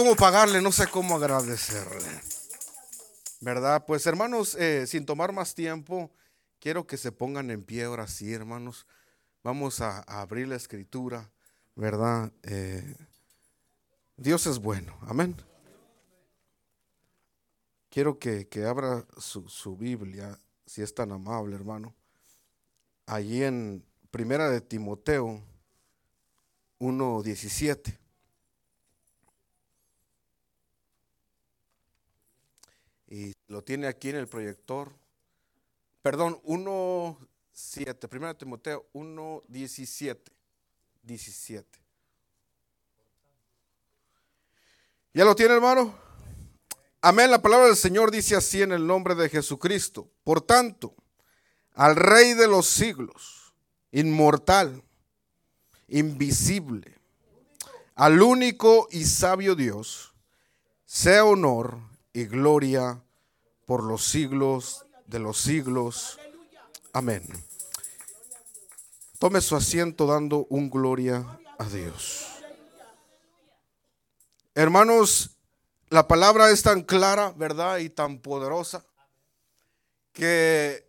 cómo pagarle, no sé cómo agradecerle. ¿Verdad? Pues hermanos, eh, sin tomar más tiempo, quiero que se pongan en pie ahora sí, hermanos. Vamos a, abrir la escritura, ¿verdad? Eh, Dios es bueno, amén. Quiero que, abra su, su, Biblia, si es tan amable, hermano. Allí en Primera de Timoteo 1.17. Y lo tiene aquí en el proyector. Perdón, 1.7, primero Timoteo 1.17. 17. ¿Ya lo tiene, hermano? Amén. La palabra del Señor dice así en el nombre de Jesucristo. Por tanto, al Rey de los siglos, inmortal, invisible, al único y sabio Dios, sea honor y gloria por los siglos de los siglos. Amén. Tome su asiento dando un gloria a Dios. Hermanos, la palabra es tan clara, ¿verdad? Y tan poderosa que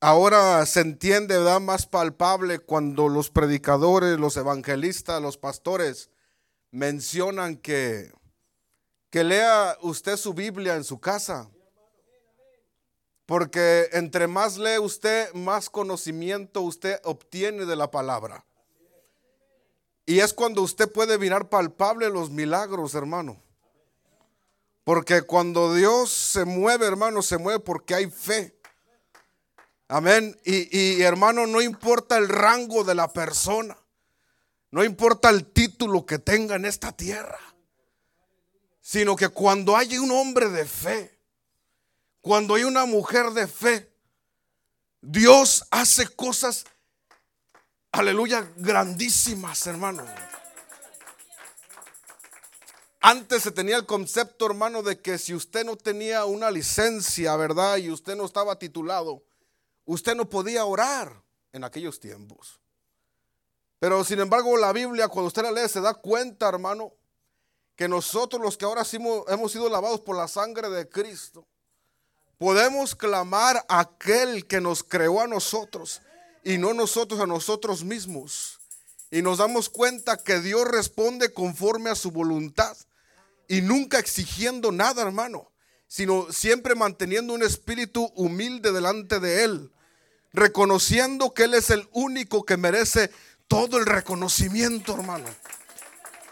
ahora se entiende, ¿verdad? Más palpable cuando los predicadores, los evangelistas, los pastores mencionan que que lea usted su Biblia en su casa. Porque entre más lee usted, más conocimiento usted obtiene de la palabra. Y es cuando usted puede mirar palpable los milagros, hermano. Porque cuando Dios se mueve, hermano, se mueve porque hay fe. Amén. Y, y, hermano, no importa el rango de la persona. No importa el título que tenga en esta tierra sino que cuando hay un hombre de fe, cuando hay una mujer de fe, Dios hace cosas, aleluya, grandísimas, hermano. Antes se tenía el concepto, hermano, de que si usted no tenía una licencia, ¿verdad? Y usted no estaba titulado, usted no podía orar en aquellos tiempos. Pero sin embargo, la Biblia, cuando usted la lee, se da cuenta, hermano, que nosotros los que ahora hemos sido lavados por la sangre de Cristo, podemos clamar a aquel que nos creó a nosotros y no nosotros a nosotros mismos. Y nos damos cuenta que Dios responde conforme a su voluntad y nunca exigiendo nada, hermano, sino siempre manteniendo un espíritu humilde delante de Él, reconociendo que Él es el único que merece todo el reconocimiento, hermano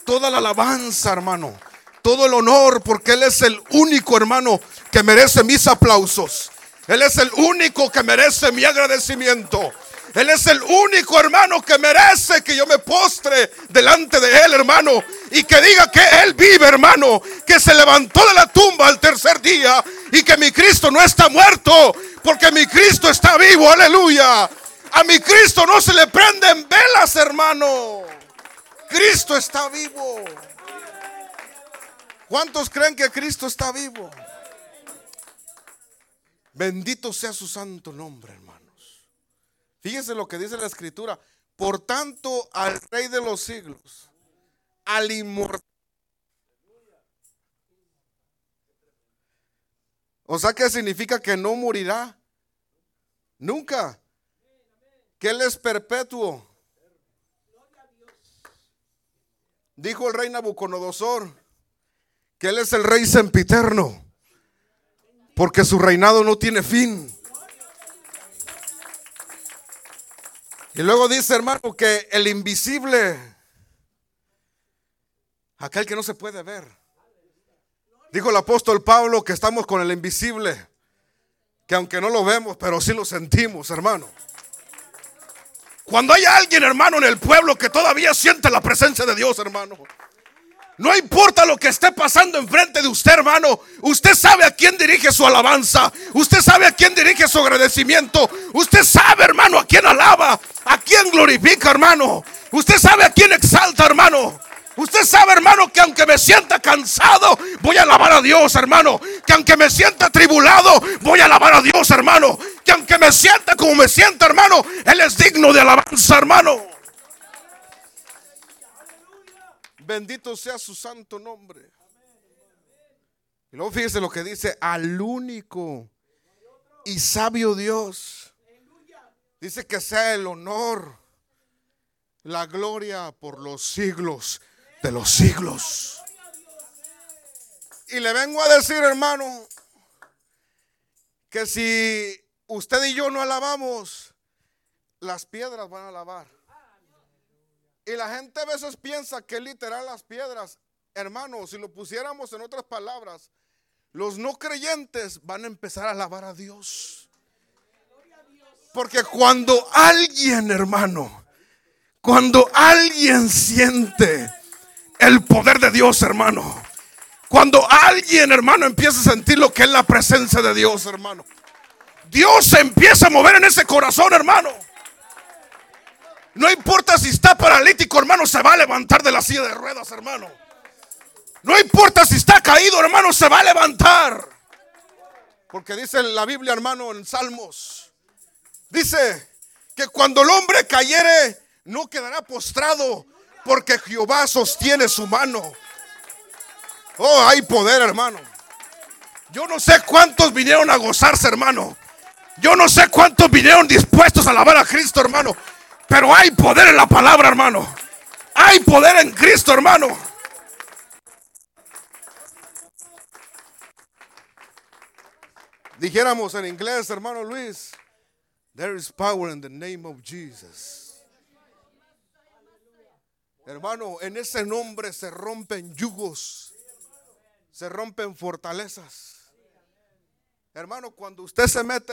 toda la alabanza, hermano. Todo el honor, porque Él es el único, hermano, que merece mis aplausos. Él es el único que merece mi agradecimiento. Él es el único hermano que merece que yo me postre delante de Él, hermano. Y que diga que Él vive, hermano. Que se levantó de la tumba al tercer día. Y que mi Cristo no está muerto. Porque mi Cristo está vivo, aleluya. A mi Cristo no se le prenden velas, hermano. Cristo está vivo. ¿Cuántos creen que Cristo está vivo? Bendito sea su santo nombre, hermanos. Fíjense lo que dice la escritura. Por tanto, al Rey de los siglos, al inmortal. O sea, ¿qué significa que no morirá? Nunca. Que Él es perpetuo. Dijo el rey Nabucodonosor que él es el rey sempiterno, porque su reinado no tiene fin. Y luego dice, hermano, que el invisible, aquel que no se puede ver. Dijo el apóstol Pablo que estamos con el invisible, que aunque no lo vemos, pero sí lo sentimos, hermano. Cuando hay alguien, hermano, en el pueblo que todavía siente la presencia de Dios, hermano. No importa lo que esté pasando enfrente de usted, hermano. Usted sabe a quién dirige su alabanza. Usted sabe a quién dirige su agradecimiento. Usted sabe, hermano, a quién alaba. A quién glorifica, hermano. Usted sabe a quién exalta, hermano. Usted sabe, hermano, que aunque me sienta cansado, voy a alabar a Dios, hermano. Que aunque me sienta tribulado, voy a alabar a Dios, hermano. Que aunque me sienta como me sienta, hermano, Él es digno de alabanza, hermano. Bendito sea su santo nombre. Y luego fíjese lo que dice al único y sabio Dios. Dice que sea el honor, la gloria por los siglos de los siglos. Y le vengo a decir, hermano, que si usted y yo no alabamos, las piedras van a alabar. Y la gente a veces piensa que literal las piedras, hermano, si lo pusiéramos en otras palabras, los no creyentes van a empezar a alabar a Dios. Porque cuando alguien, hermano, cuando alguien siente el poder de Dios, hermano, cuando alguien, hermano, empieza a sentir lo que es la presencia de Dios, hermano, Dios se empieza a mover en ese corazón, hermano. No importa si está paralítico, hermano, se va a levantar de la silla de ruedas, hermano. No importa si está caído, hermano, se va a levantar. Porque dice la Biblia, hermano, en Salmos. Dice que cuando el hombre cayere, no quedará postrado, porque Jehová sostiene su mano. Oh, hay poder, hermano. Yo no sé cuántos vinieron a gozarse, hermano. Yo no sé cuántos vinieron dispuestos a alabar a Cristo, hermano. Pero hay poder en la palabra, hermano. Hay poder en Cristo, hermano. Dijéramos en inglés, hermano Luis, there is power in the name of Jesus. Hermano, en ese nombre se rompen yugos, se rompen fortalezas. Hermano, cuando usted se mete,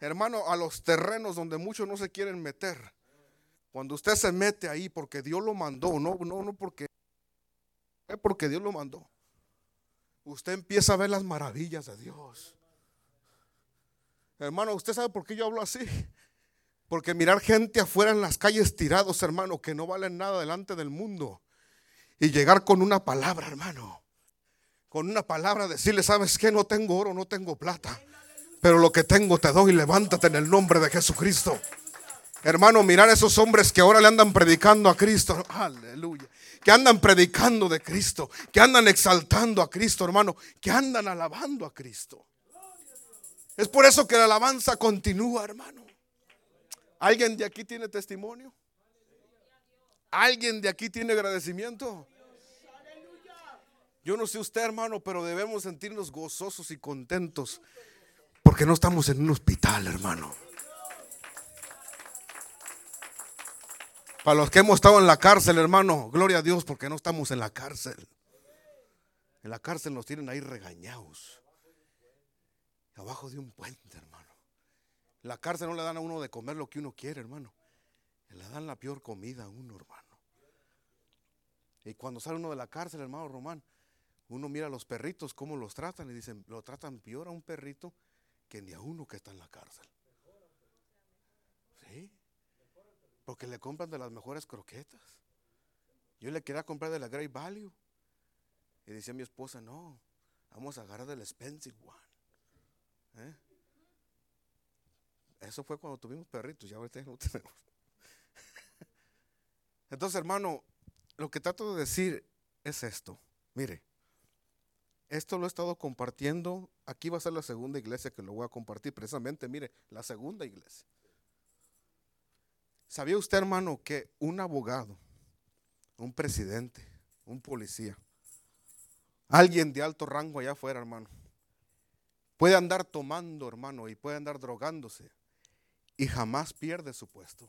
hermano, a los terrenos donde muchos no se quieren meter, cuando usted se mete ahí porque Dios lo mandó, no, no, no porque, es porque Dios lo mandó. Usted empieza a ver las maravillas de Dios. Hermano, ¿usted sabe por qué yo hablo así? Porque mirar gente afuera en las calles tirados, hermano, que no valen nada delante del mundo. Y llegar con una palabra, hermano. Con una palabra decirle, ¿sabes qué? No tengo oro, no tengo plata. Pero lo que tengo te doy, levántate en el nombre de Jesucristo. Hermano, mirar a esos hombres que ahora le andan predicando a Cristo. Aleluya. Que andan predicando de Cristo. Que andan exaltando a Cristo, hermano. Que andan alabando a Cristo. Es por eso que la alabanza continúa, hermano. ¿Alguien de aquí tiene testimonio? ¿Alguien de aquí tiene agradecimiento? Yo no sé usted, hermano, pero debemos sentirnos gozosos y contentos porque no estamos en un hospital, hermano. Para los que hemos estado en la cárcel, hermano, gloria a Dios porque no estamos en la cárcel. En la cárcel nos tienen ahí regañados abajo de un puente, hermano. La cárcel no le dan a uno de comer lo que uno quiere, hermano. Le dan la peor comida a uno, hermano. Y cuando sale uno de la cárcel, hermano Román, uno mira a los perritos, cómo los tratan, y dicen, lo tratan peor a un perrito que ni a uno que está en la cárcel. ¿Sí? Porque le compran de las mejores croquetas. Yo le quería comprar de la Great Value. Y decía mi esposa, no, vamos a agarrar del expensive one. ¿Eh? Eso fue cuando tuvimos perritos, ya ahorita no tenemos. Entonces, hermano, lo que trato de decir es esto. Mire, esto lo he estado compartiendo. Aquí va a ser la segunda iglesia que lo voy a compartir. Precisamente, mire, la segunda iglesia. ¿Sabía usted, hermano, que un abogado, un presidente, un policía, alguien de alto rango allá afuera, hermano, Puede andar tomando, hermano, y puede andar drogándose y jamás pierde su puesto.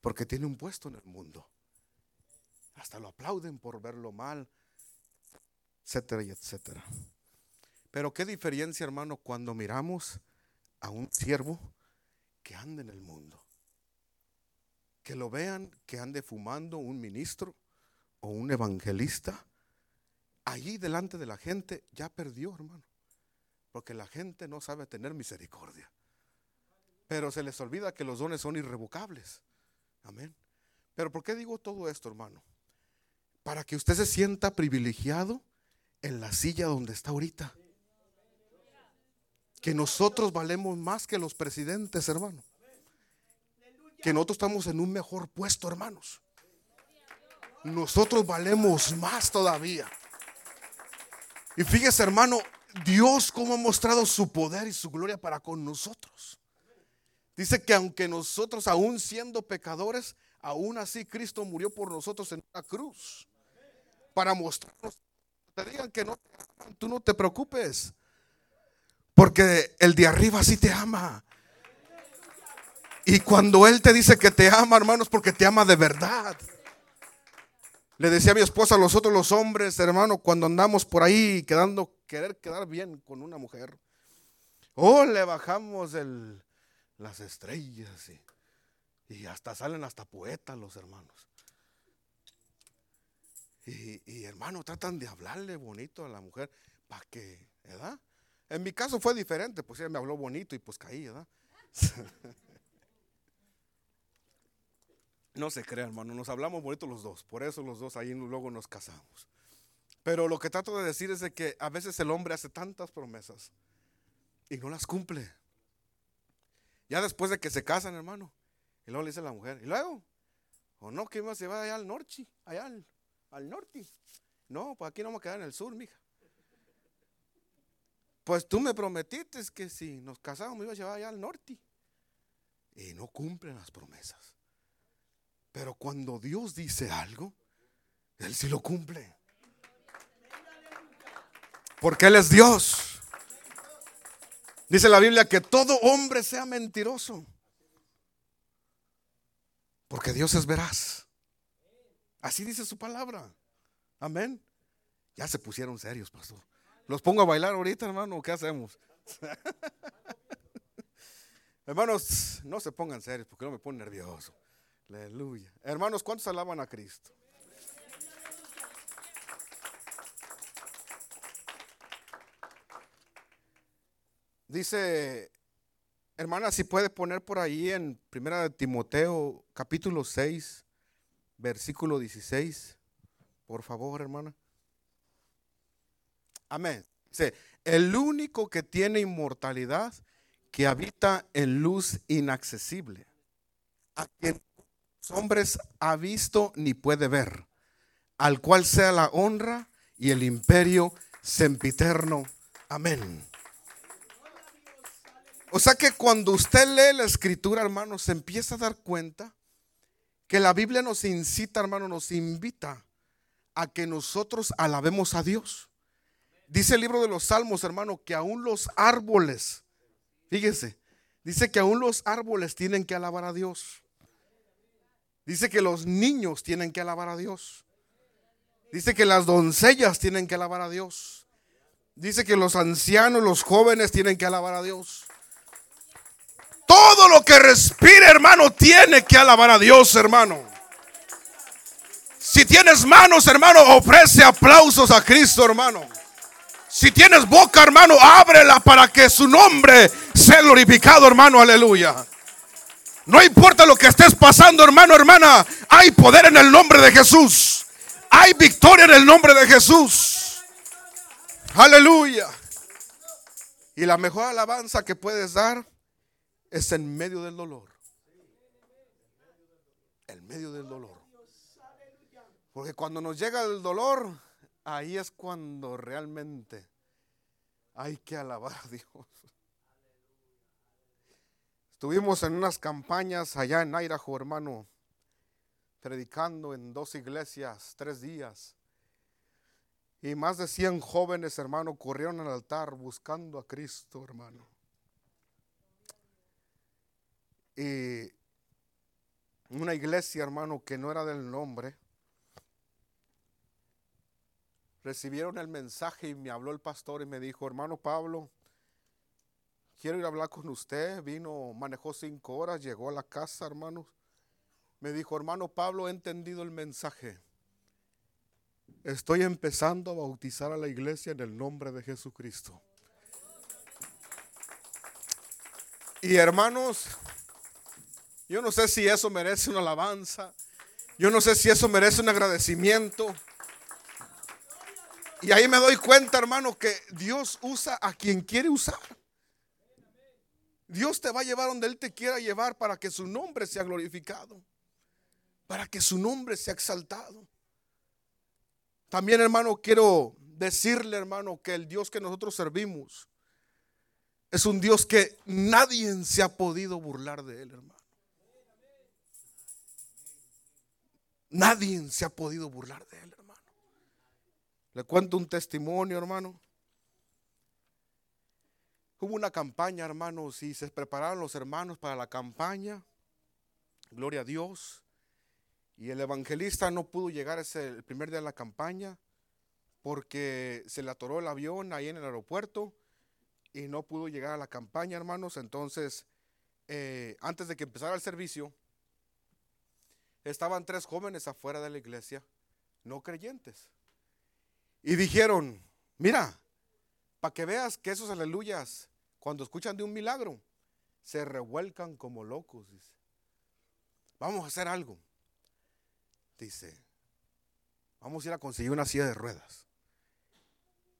Porque tiene un puesto en el mundo. Hasta lo aplauden por verlo mal, etcétera y etcétera. Pero qué diferencia, hermano, cuando miramos a un siervo que anda en el mundo. Que lo vean que ande fumando un ministro o un evangelista. Allí delante de la gente ya perdió, hermano. Porque la gente no sabe tener misericordia. Pero se les olvida que los dones son irrevocables. Amén. Pero ¿por qué digo todo esto, hermano? Para que usted se sienta privilegiado en la silla donde está ahorita. Que nosotros valemos más que los presidentes, hermano. Que nosotros estamos en un mejor puesto, hermanos. nosotros valemos más todavía. Y fíjese, hermano, Dios cómo ha mostrado su poder y su gloria para con nosotros. Dice que aunque nosotros, aún siendo pecadores, aún así Cristo murió por nosotros en la cruz. Para mostrarnos, te digan que no, tú no te preocupes. Porque el de arriba sí te ama. Y cuando Él te dice que te ama, hermanos, porque te ama de verdad. Le decía a mi esposa, a nosotros los hombres, hermano, cuando andamos por ahí quedando, querer quedar bien con una mujer, oh, le bajamos el, las estrellas y, y, hasta salen hasta poetas los hermanos. Y, y hermano, tratan de hablarle bonito a la mujer para que, ¿verdad? En mi caso fue diferente, pues ella me habló bonito y pues caí, ¿verdad? No se crea, hermano, nos hablamos bonito los dos, por eso los dos ahí luego nos casamos. Pero lo que trato de decir es de que a veces el hombre hace tantas promesas y no las cumple. Ya después de que se casan, hermano, y luego le dice a la mujer, y luego, o no, que se va allá al norte, allá al, al norte. No, pues aquí no vamos a quedar en el sur, mija. Pues tú me prometiste que si nos casamos me iba a llevar allá al norte. Y no cumplen las promesas. Pero cuando Dios dice algo, Él sí lo cumple. Porque Él es Dios. Dice la Biblia que todo hombre sea mentiroso. Porque Dios es veraz. Así dice su palabra. Amén. Ya se pusieron serios, pastor. ¿Los pongo a bailar ahorita, hermano? ¿Qué hacemos? Hermanos, no se pongan serios porque no me pone nervioso. Aleluya. Hermanos, ¿cuántos alaban a Cristo? Dice, hermana, si puede poner por ahí en Primera de Timoteo, capítulo 6, versículo 16. Por favor, hermana. Amén. Dice, el único que tiene inmortalidad, que habita en luz inaccesible, a quien hombres ha visto ni puede ver, al cual sea la honra y el imperio sempiterno. Amén. O sea que cuando usted lee la escritura, hermano, se empieza a dar cuenta que la Biblia nos incita, hermano, nos invita a que nosotros alabemos a Dios. Dice el libro de los Salmos, hermano, que aún los árboles, fíjese, dice que aún los árboles tienen que alabar a Dios. Dice que los niños tienen que alabar a Dios. Dice que las doncellas tienen que alabar a Dios. Dice que los ancianos, los jóvenes tienen que alabar a Dios. Todo lo que respire, hermano, tiene que alabar a Dios, hermano. Si tienes manos, hermano, ofrece aplausos a Cristo, hermano. Si tienes boca, hermano, ábrela para que su nombre sea glorificado, hermano. Aleluya. No importa lo que estés pasando, hermano, hermana, hay poder en el nombre de Jesús. Hay victoria en el nombre de Jesús. Aleluya. Y la mejor alabanza que puedes dar es en medio del dolor. En medio del dolor. Porque cuando nos llega el dolor, ahí es cuando realmente hay que alabar a Dios. Estuvimos en unas campañas allá en Idaho, hermano, predicando en dos iglesias, tres días. Y más de 100 jóvenes, hermano, corrieron al altar buscando a Cristo, hermano. Y una iglesia, hermano, que no era del nombre, recibieron el mensaje y me habló el pastor y me dijo, hermano Pablo, quiero ir a hablar con usted. Vino, manejó cinco horas, llegó a la casa, hermanos. Me dijo, hermano Pablo, he entendido el mensaje. Estoy empezando a bautizar a la iglesia en el nombre de Jesucristo. Y hermanos, yo no sé si eso merece una alabanza. Yo no sé si eso merece un agradecimiento. Y ahí me doy cuenta, hermano, que Dios usa a quien quiere usar. Dios te va a llevar donde Él te quiera llevar para que su nombre sea glorificado, para que su nombre sea exaltado. También, hermano, quiero decirle, hermano, que el Dios que nosotros servimos es un Dios que nadie se ha podido burlar de él, hermano. Nadie se ha podido burlar de él, hermano. Le cuento un testimonio, hermano. Hubo una campaña, hermanos, y se prepararon los hermanos para la campaña. Gloria a Dios. Y el evangelista no pudo llegar ese, el primer día de la campaña porque se le atoró el avión ahí en el aeropuerto y no pudo llegar a la campaña, hermanos. Entonces, eh, antes de que empezara el servicio, estaban tres jóvenes afuera de la iglesia, no creyentes. Y dijeron, mira, para que veas que esos aleluyas, cuando escuchan de un milagro, se revuelcan como locos. Vamos a hacer algo. Dice, vamos a ir a conseguir una silla de ruedas.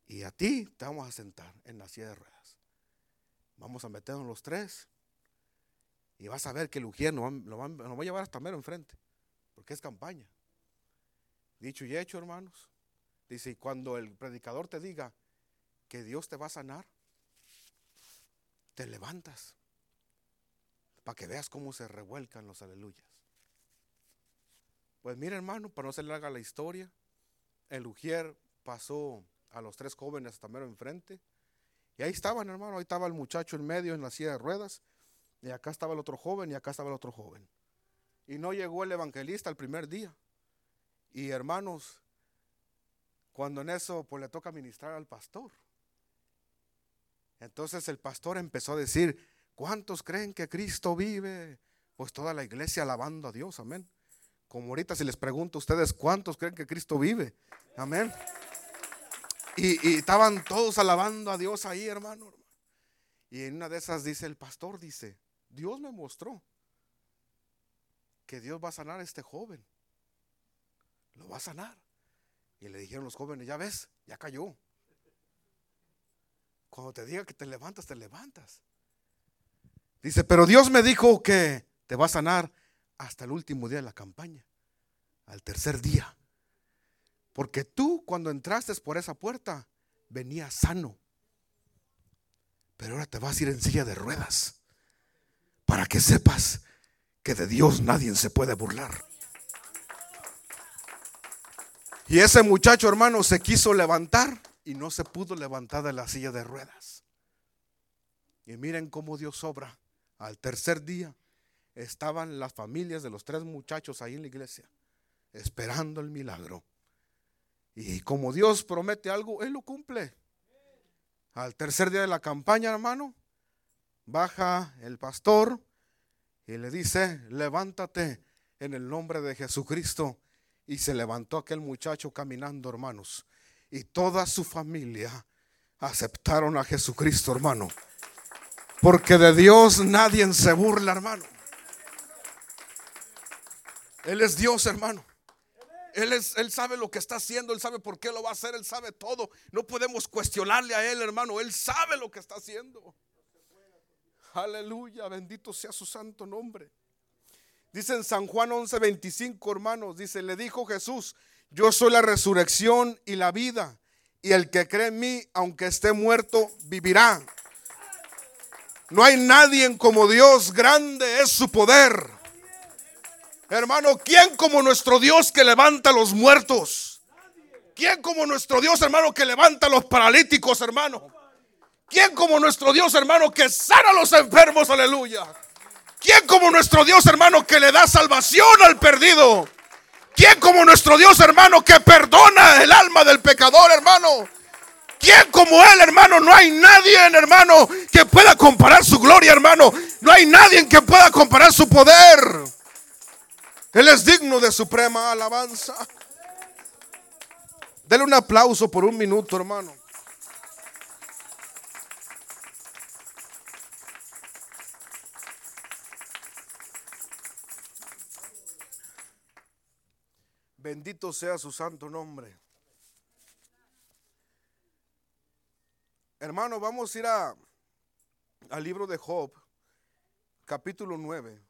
Y a ti te vamos a sentar en la silla de ruedas. Vamos a meternos los tres. Y vas a ver que el Ujier nos va, va, a llevar hasta mero enfrente. Porque es campaña. Dicho y hecho, hermanos. Dice, y cuando el predicador te diga que Dios te va a sanar, te levantas para que veas cómo se revuelcan los aleluyas. Pues mira, hermano, para no se le haga la historia, el Ujier pasó a los tres jóvenes hasta mero enfrente. Y ahí estaban, hermano, ahí estaba el muchacho en medio en la silla de ruedas. Y acá estaba el otro joven y acá estaba el otro joven. Y no llegó el evangelista el primer día. Y hermanos, cuando en eso pues le toca ministrar al pastor. Entonces el pastor empezó a decir, ¿cuántos creen que Cristo vive? Pues toda la iglesia alabando a Dios, amén. Como ahorita si les pregunto a ustedes, ¿cuántos creen que Cristo vive? Amén. Y, y, estaban todos alabando a Dios ahí, hermano. Y en una de esas dice el pastor, dice, Dios me mostró que Dios va a sanar a este joven. Lo va a sanar. Y le dijeron los jóvenes, ya ves, ya cayó. Cuando te diga que te levantas, te levantas. Dice, pero Dios me dijo que te va a sanar hasta el último día de la campaña, al tercer día. Porque tú cuando entraste por esa puerta, venías sano. Pero ahora te vas a ir en silla de ruedas. Para que sepas que de Dios nadie se puede burlar. Y ese muchacho hermano se quiso levantar y no se pudo levantar de la silla de ruedas. Y miren cómo Dios obra. Al tercer día estaban las familias de los tres muchachos ahí en la iglesia, esperando el milagro. Y como Dios promete algo, Él lo cumple. Al tercer día de la campaña, hermano, baja el pastor y le dice, levántate en el nombre de Jesucristo. Y se levantó aquel muchacho caminando, hermanos. Y toda su familia aceptaron a Jesucristo, hermano. Porque de Dios nadie se burla, hermano. Él es Dios, hermano. Él, es, él sabe lo que está haciendo, Él sabe por qué lo va a hacer, Él sabe todo. No podemos cuestionarle a Él, hermano. Él sabe lo que está haciendo. Aleluya, bendito sea su santo nombre. Dice en San Juan 11:25, hermanos, dice, le dijo Jesús, yo soy la resurrección y la vida, y el que cree en mí, aunque esté muerto, vivirá. No hay nadie como Dios, grande es su poder. Hermano, ¿quién como nuestro Dios que levanta a los muertos? ¿Quién como nuestro Dios, hermano, que levanta a los paralíticos, hermano? ¿Quién como nuestro Dios, hermano, que sana a los enfermos? Aleluya. ¿Quién como nuestro Dios, hermano, que le da salvación al perdido? ¿Quién como nuestro Dios, hermano, que perdona el alma del pecador, hermano? ¿Quién como Él, hermano? No hay nadie, hermano, que pueda comparar su gloria, hermano. No hay nadie que pueda comparar su poder. Él es digno de suprema alabanza. Dele un aplauso por un minuto, hermano. Bendito sea su santo nombre. Hermano, vamos a ir a, al libro de Job, capítulo 9.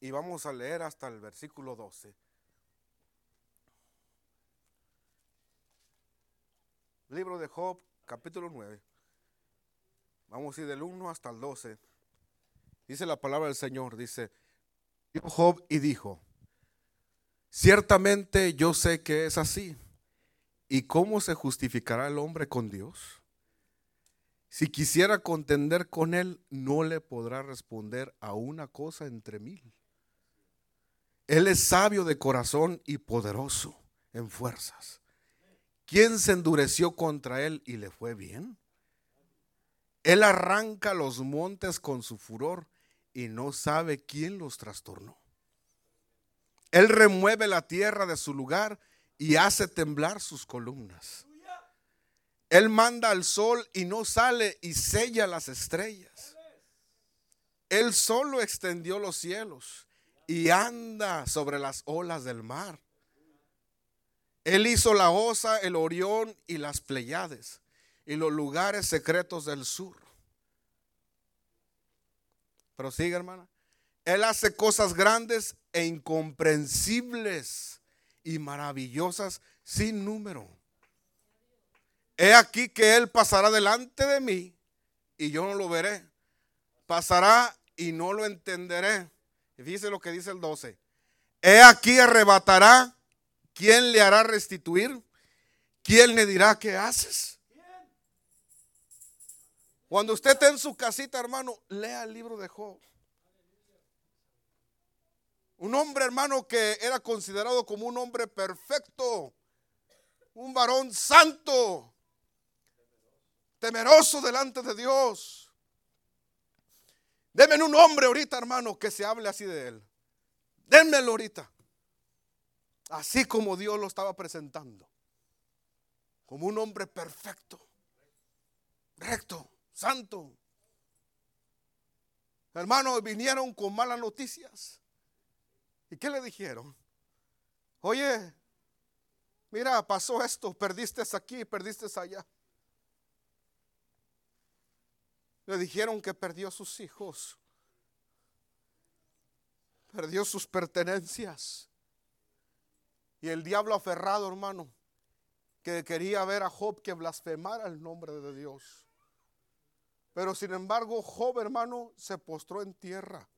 Y vamos a leer hasta el versículo 12. Libro de Job, capítulo 9. Vamos a ir del 1 hasta el 12. Dice la palabra del Señor, dice, Job y dijo, ciertamente yo sé que es así. ¿Y cómo se justificará el hombre con Dios? Si quisiera contender con él, no le podrá responder a una cosa entre mil. Él es sabio de corazón y poderoso en fuerzas. ¿Quién se endureció contra él y le fue bien? Él arranca los montes con su furor y no sabe quién los trastornó. Él remueve la tierra de su lugar y hace temblar sus columnas. Él manda al sol y no sale y sella las estrellas. Él solo extendió los cielos y anda sobre las olas del mar. Él hizo la osa, el orión y las pleiades y los lugares secretos del sur. Pero sigue, hermana. Él hace cosas grandes e incomprensibles y maravillosas sin número. He aquí que Él pasará delante de mí y yo no lo veré. Pasará y no lo entenderé. Dice lo que dice el 12. He aquí arrebatará. ¿Quién le hará restituir? ¿Quién le dirá qué haces? Cuando usted esté en su casita, hermano, lea el libro de Job. Un hombre, hermano, que era considerado como un hombre perfecto, un varón santo, temeroso delante de Dios. Denme un hombre ahorita, hermano, que se hable así de él. Denmelo ahorita. Así como Dios lo estaba presentando. Como un hombre perfecto, recto, santo. Hermanos, vinieron con malas noticias. ¿Y qué le dijeron? Oye, mira, pasó esto, perdiste aquí, perdiste allá. Le dijeron que perdió sus hijos, perdió sus pertenencias. Y el diablo aferrado, hermano, que quería ver a Job que blasfemara el nombre de Dios. Pero sin embargo, Job, hermano, se postró en tierra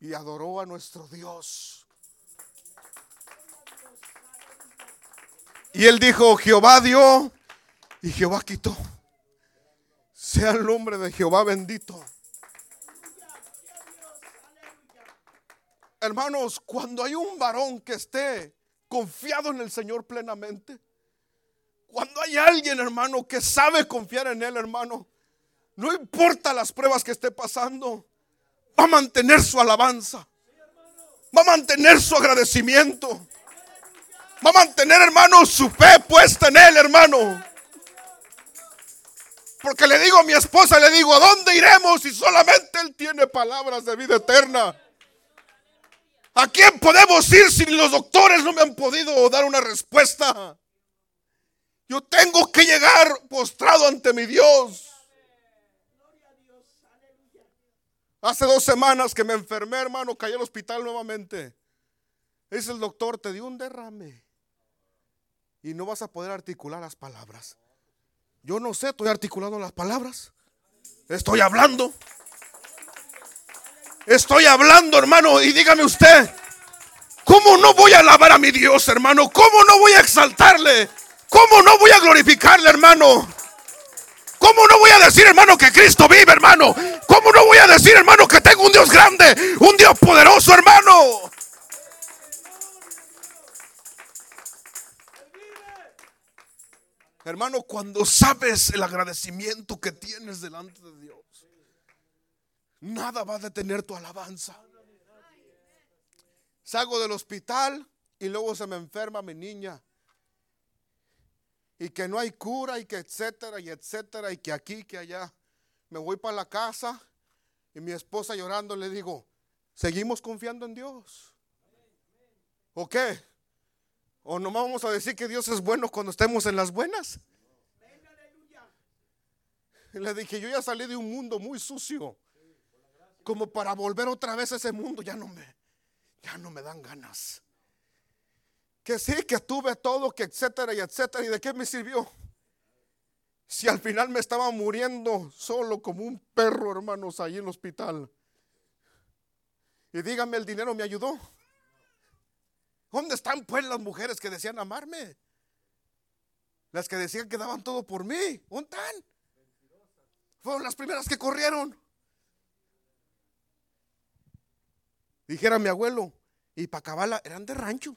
y adoró a nuestro Dios. Y él dijo, Jehová dio y Jehová quitó. Sea el nombre de Jehová bendito. Hermanos, cuando hay un varón que esté confiado en el Señor plenamente, cuando hay alguien, hermano, que sabe confiar en Él, hermano, no importa las pruebas que esté pasando, va a mantener su alabanza, va a mantener su agradecimiento, va a mantener, hermano, su fe puesta en Él, hermano. Porque le digo a mi esposa, le digo, ¿a dónde iremos si solamente Él tiene palabras de vida eterna? ¿A quién podemos ir si los doctores no me han podido dar una respuesta? Yo tengo que llegar postrado ante mi Dios. Hace dos semanas que me enfermé, hermano, caí al hospital nuevamente. Dice el doctor, te dio un derrame. Y no vas a poder articular las palabras. Yo no sé, estoy articulando las palabras. Estoy hablando. Estoy hablando, hermano. Y dígame usted, ¿cómo no voy a alabar a mi Dios, hermano? ¿Cómo no voy a exaltarle? ¿Cómo no voy a glorificarle, hermano? ¿Cómo no voy a decir, hermano, que Cristo vive, hermano? ¿Cómo no voy a decir, hermano, que tengo un Dios grande, un Dios poderoso, hermano? Hermano, cuando sabes el agradecimiento que tienes delante de Dios, nada va a detener tu alabanza. Salgo del hospital y luego se me enferma mi niña. Y que no hay cura y que etcétera y etcétera y que aquí, que allá. Me voy para la casa y mi esposa llorando le digo, ¿seguimos confiando en Dios? ¿O qué? ¿O no vamos a decir que Dios es bueno cuando estemos en las buenas? Y le dije, yo ya salí de un mundo muy sucio. Como para volver otra vez a ese mundo, ya no me, ya no me dan ganas. Que sí, que tuve todo, que etcétera y etcétera. ¿Y de qué me sirvió? Si al final me estaba muriendo solo como un perro, hermanos, ahí en el hospital. Y dígame, el dinero me ayudó. ¿Dónde están pues las mujeres que decían amarme? Las que decían que daban todo por mí. ¿Dónde están? Fueron las primeras que corrieron. Dijera mi abuelo, y para acabarla, eran de rancho.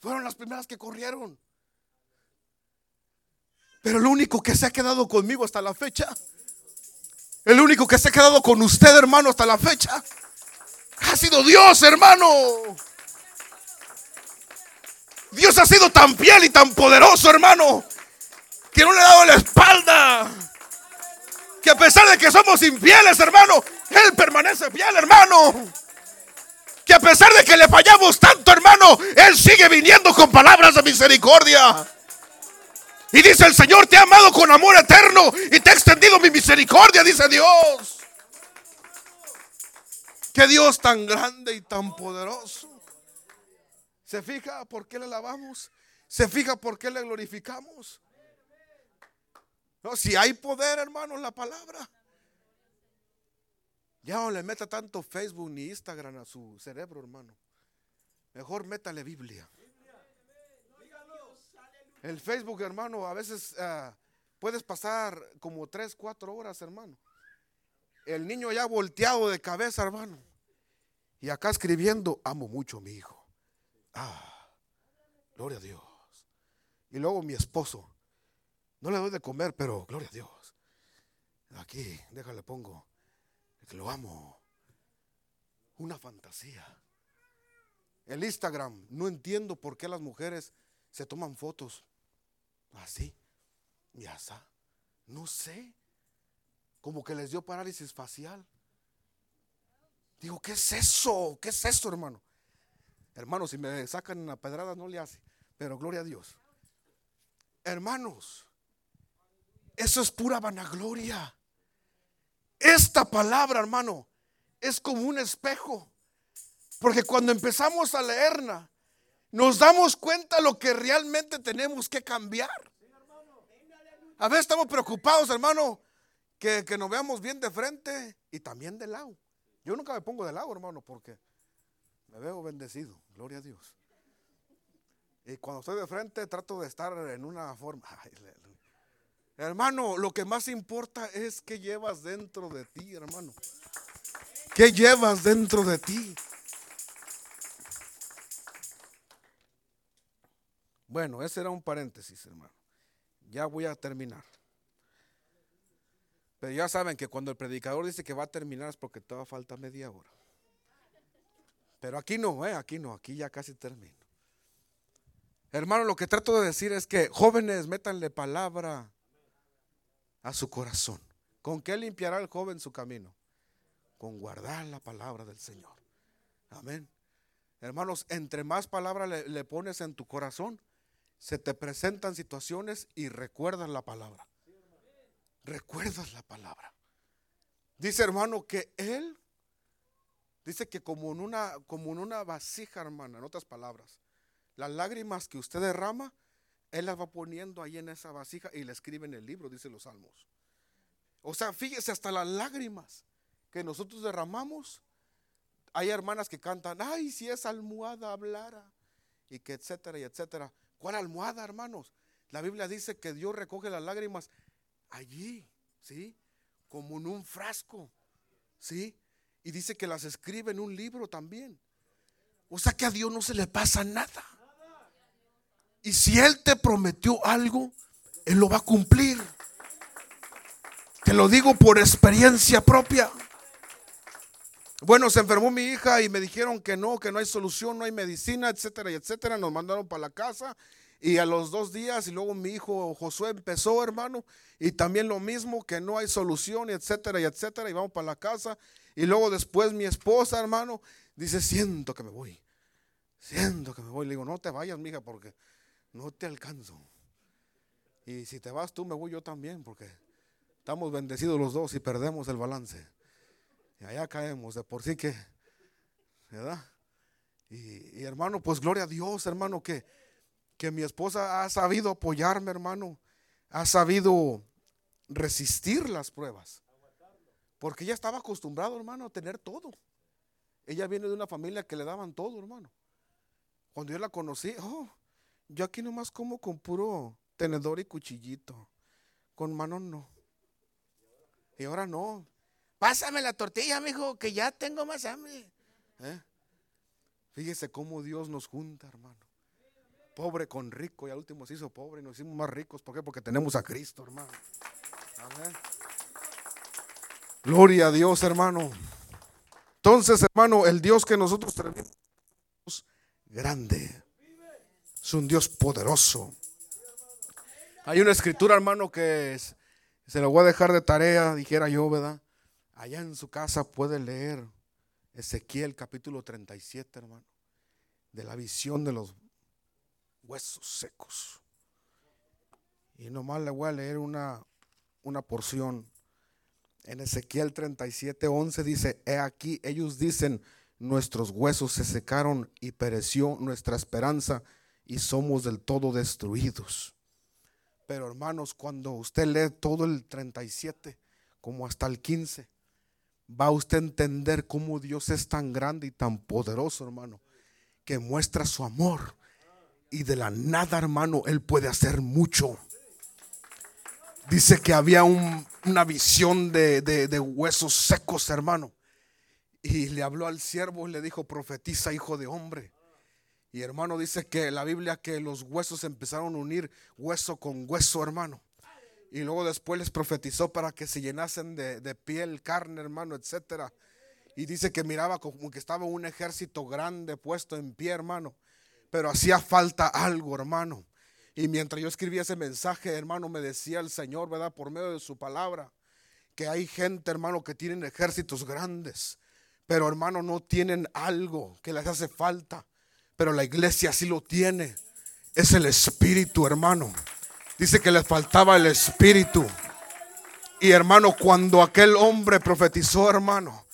Fueron las primeras que corrieron. Pero el único que se ha quedado conmigo hasta la fecha, el único que se ha quedado con usted, hermano, hasta la fecha, ha sido Dios, hermano. Dios ha sido tan fiel y tan poderoso, hermano, que no le ha dado la espalda. Que a pesar de que somos infieles, hermano, Él permanece fiel, hermano. A pesar de que le fallamos tanto, hermano, Él sigue viniendo con palabras de misericordia. Y dice el Señor, te ha amado con amor eterno y te ha extendido mi misericordia, dice Dios. Qué Dios tan grande y tan poderoso. ¿Se fija por qué le alabamos? ¿Se fija por qué le glorificamos? No, si hay poder, hermano, en la palabra. Ya no le meta tanto Facebook ni Instagram a su cerebro, hermano. Mejor métale Biblia. El Facebook, hermano, a veces ah, puedes pasar como tres, cuatro horas, hermano el niño ya volteado de cabeza, hermano. Y acá escribiendo, amo mucho a mi hijo. Ah, gloria a Dios. Y luego mi esposo, no le doy de comer, pero gloria a Dios. Aquí, déjale pongo, lo amo. Una fantasía. El Instagram, no entiendo por qué las mujeres se toman fotos así y así. No sé como que les dio parálisis facial. Digo, ¿qué es eso? ¿Qué es eso, hermano? Hermano, si me sacan una pedrada no le hace, pero gloria a Dios. Hermanos, eso es pura vanagloria. Esta palabra, hermano, es como un espejo. Porque cuando empezamos a leerla, nos damos cuenta lo que realmente tenemos que cambiar. A veces estamos preocupados, hermano, que, nos veamos bien de frente y también de lado. Yo nunca me pongo de lado, hermano, porque me veo bendecido, gloria a Dios. Y cuando estoy de frente trato de estar en una forma. hermano, lo que más importa es qué llevas dentro de ti, hermano. ¿Qué llevas dentro de ti? Bueno, ese era un paréntesis, hermano. Ya voy a terminar. Pero ya saben que cuando el predicador dice que va a terminar es porque todavía falta media hora. Pero aquí no, ¿eh? aquí no, aquí ya casi termino. Hermano, lo que trato de decir es que jóvenes, métanle palabra a su corazón. ¿Con qué limpiará el joven su camino? Con guardar la palabra del Señor. Amén. Hermanos, entre más palabra le, pones en tu corazón, se te presentan situaciones y recuerdas la palabra recuerdas la palabra. Dice hermano que él, dice que como en una, como en una vasija, hermana, en otras palabras, las lágrimas que usted derrama, él las va poniendo ahí en esa vasija y le escribe en el libro, dice los salmos. O sea, fíjese, hasta las lágrimas que nosotros derramamos, hay hermanas que cantan, ay, si esa almohada hablara, y que etcétera y etcétera. ¿Cuál almohada, hermanos? La Biblia dice que Dios recoge las lágrimas allí, ¿sí? Como en un frasco, ¿sí? Y dice que las escribe en un libro también. O sea que a Dios no se le pasa nada. Y si Él te prometió algo, Él lo va a cumplir. Te lo digo por experiencia propia. Bueno, se enfermó mi hija y me dijeron que no, que no hay solución, no hay medicina, etcétera, etcétera. Nos mandaron para la casa y a los dos días, y luego mi hijo Josué empezó, hermano, y también lo mismo, que no hay solución, etcétera, etcétera, y vamos para la casa. Y luego después mi esposa, hermano, dice, siento que me voy, siento que me voy. Le digo, no te vayas, mija, porque no te alcanzo. Y si te vas tú, me voy yo también, porque estamos bendecidos los dos y perdemos el balance. Y allá caemos, de por sí que, ¿verdad? Y, hermano, pues gloria a Dios, hermano, que, que mi esposa ha sabido apoyarme, hermano. Ha sabido resistir las pruebas. Porque ella estaba acostumbrada, hermano, a tener todo. Ella viene de una familia que le daban todo, hermano. Cuando yo la conocí, oh, yo aquí nomás como con puro tenedor y cuchillito. Con mano no. Y ahora no. Pásame la tortilla, mijo, que ya tengo más hambre. ¿Eh? Fíjese cómo Dios nos junta, hermano. Pobre con rico y al último se hizo pobre y nos hicimos más ricos. ¿Por qué? Porque tenemos a Cristo, hermano. Gloria a Dios, hermano. Entonces, hermano, el Dios que nosotros tenemos es grande. Es un Dios poderoso. Hay una escritura, hermano, que se lo voy a dejar de tarea, dijera yo, ¿verdad? Allá en su casa puede leer Ezequiel capítulo 37, hermano, de la visión de los huesos secos. Y nomás le voy a leer una, una porción. En Ezequiel 37, 11 dice, he aquí, ellos dicen, nuestros huesos se secaron y pereció nuestra esperanza y somos del todo destruidos. Pero hermanos, cuando usted lee todo el 37, como hasta el 15, va usted a entender cómo Dios es tan grande y tan poderoso, hermano, que muestra su amor. Y de la nada, hermano, Él puede hacer mucho. Dice que había una visión de, de, huesos secos, hermano. Y le habló al siervo y le dijo, profetiza, hijo de hombre. Y hermano dice que la Biblia que los huesos empezaron a unir hueso con hueso, hermano. Y luego después les profetizó para que se llenasen de, de piel, carne, hermano, etcétera. Y dice que miraba como que estaba un ejército grande puesto en pie, hermano. Pero hacía falta algo, hermano. Y mientras yo escribía ese mensaje, hermano, me decía el Señor, ¿verdad? Por medio de su palabra, que hay gente, hermano, que tienen ejércitos grandes, pero hermano, no tienen algo que les hace falta. Pero la iglesia sí lo tiene. Es el Espíritu, hermano. Dice que les faltaba el Espíritu. Y hermano, cuando aquel hombre profetizó, hermano,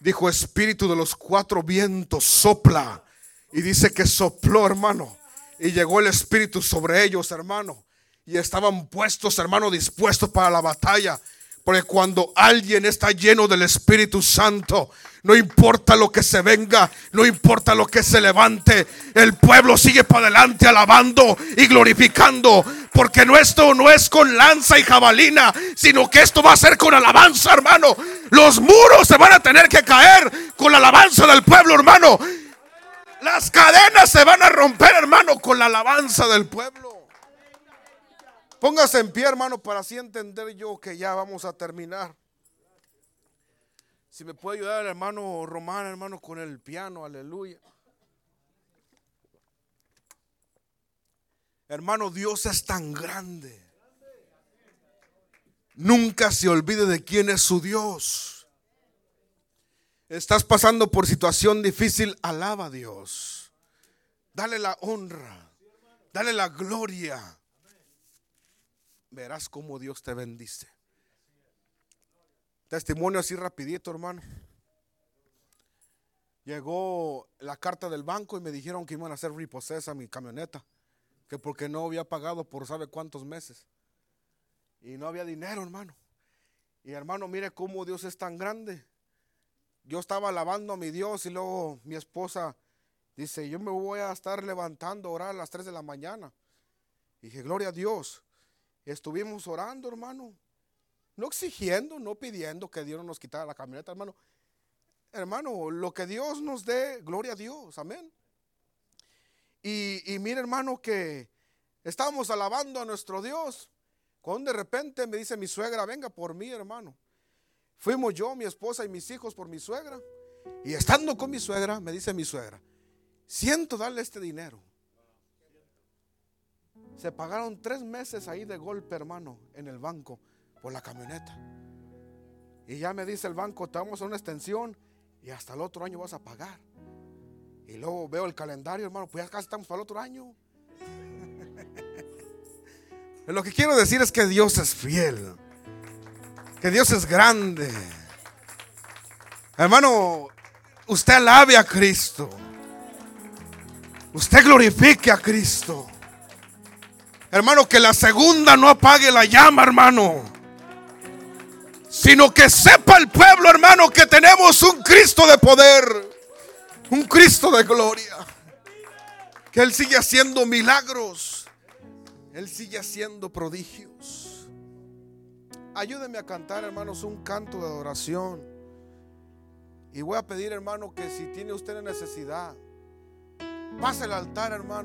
dijo Espíritu de los cuatro vientos, sopla. Y dice que sopló, hermano. Y llegó el Espíritu sobre ellos, hermano. Y estaban puestos, hermano, dispuestos para la batalla. Porque cuando alguien está lleno del Espíritu Santo, no importa lo que se venga, no importa lo que se levante, el pueblo sigue para adelante alabando y glorificando. Porque esto no es con lanza y jabalina, sino que esto va a ser con alabanza, hermano. Los muros se van a tener que caer con la alabanza del pueblo, hermano. Las cadenas se van a romper, hermano, con la alabanza del pueblo. Póngase en pie, hermano, para así entender yo que ya vamos a terminar. Si me puede ayudar hermano Román, hermano, con el piano, aleluya. Hermano, Dios es tan grande. Nunca se olvide de quién es su Dios. Estás pasando por situación difícil, alaba a Dios. Dale la honra. Dale la gloria. Verás cómo Dios te bendice. Testimonio así rapidito, hermano. Llegó la carta del banco y me dijeron que iban a hacer repossess a mi camioneta. Que porque no había pagado por sabe cuántos meses. Y no había dinero, hermano. Y hermano, mire cómo Dios es tan grande yo estaba alabando a mi Dios y luego mi esposa dice, yo me voy a estar levantando a orar a las 3 de la mañana. Y dije, gloria a Dios. Estuvimos orando, hermano. No exigiendo, no pidiendo que Dios nos quitara la camioneta, hermano. Hermano, lo que Dios nos dé, gloria a Dios, amén. Y, y mire, hermano, que estábamos alabando a nuestro Dios. Cuando de repente me dice mi suegra, venga por mí, hermano. Fuimos yo, mi esposa y mis hijos por mi suegra. Y estando con mi suegra, me dice mi suegra, siento darle este dinero. Se pagaron tres meses ahí de golpe, hermano, en el banco por la camioneta. Y ya me dice el banco, te vamos a una extensión y hasta el otro año vas a pagar. Y luego veo el calendario, hermano, pues ya casi estamos para el otro año. Lo que quiero decir es que Dios es fiel que Dios es grande. Hermano, usted alabe a Cristo. Usted glorifique a Cristo. Hermano, que la segunda no apague la llama, hermano. Sino que sepa el pueblo, hermano, que tenemos un Cristo de poder. Un Cristo de gloria. Que Él sigue haciendo milagros. Él sigue haciendo prodigios. Ayúdenme a cantar, hermanos, un canto de adoración. Y voy a pedir, hermano, que si tiene usted necesidad, pase al altar, hermano.